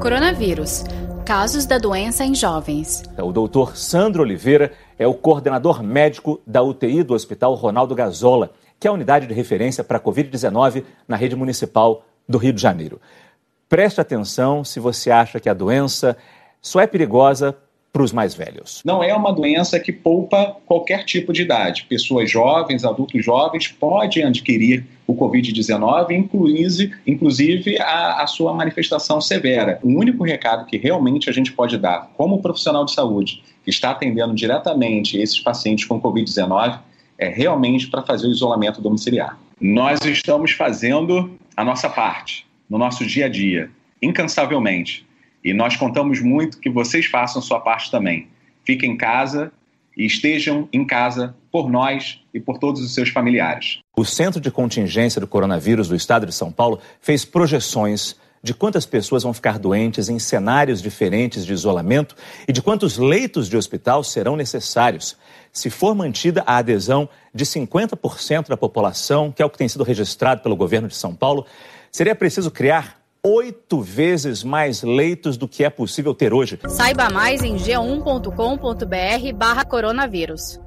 Coronavírus. Casos da doença em jovens. O doutor Sandro Oliveira é o coordenador médico da UTI do Hospital Ronaldo Gazola, que é a unidade de referência para a Covid-19 na rede municipal do Rio de Janeiro. Preste atenção se você acha que a doença só é perigosa para os mais velhos. Não é uma doença que poupa qualquer tipo de idade. Pessoas jovens, adultos jovens podem adquirir Covid-19, inclusive, inclusive a, a, sua manifestação severa. O único recado que realmente a gente pode dar como profissional de saúde que está atendendo diretamente esses pacientes com Covid-19 é realmente para fazer o isolamento domiciliar. Nós estamos fazendo a nossa parte no nosso dia a dia, incansavelmente e nós contamos muito que vocês façam sua parte também. Fiquem em casa e estejam em casa por nós e por todos os seus familiares. O Centro de Contingência do Coronavírus do Estado de São Paulo fez projeções de quantas pessoas vão ficar doentes em cenários diferentes de isolamento e de quantos leitos de hospital serão necessários. Se for mantida a adesão de 50% da população, que é o que tem sido registrado pelo governo de São Paulo, seria preciso criar oito vezes mais leitos do que é possível ter hoje. Saiba mais em g1.com.br barra coronavírus.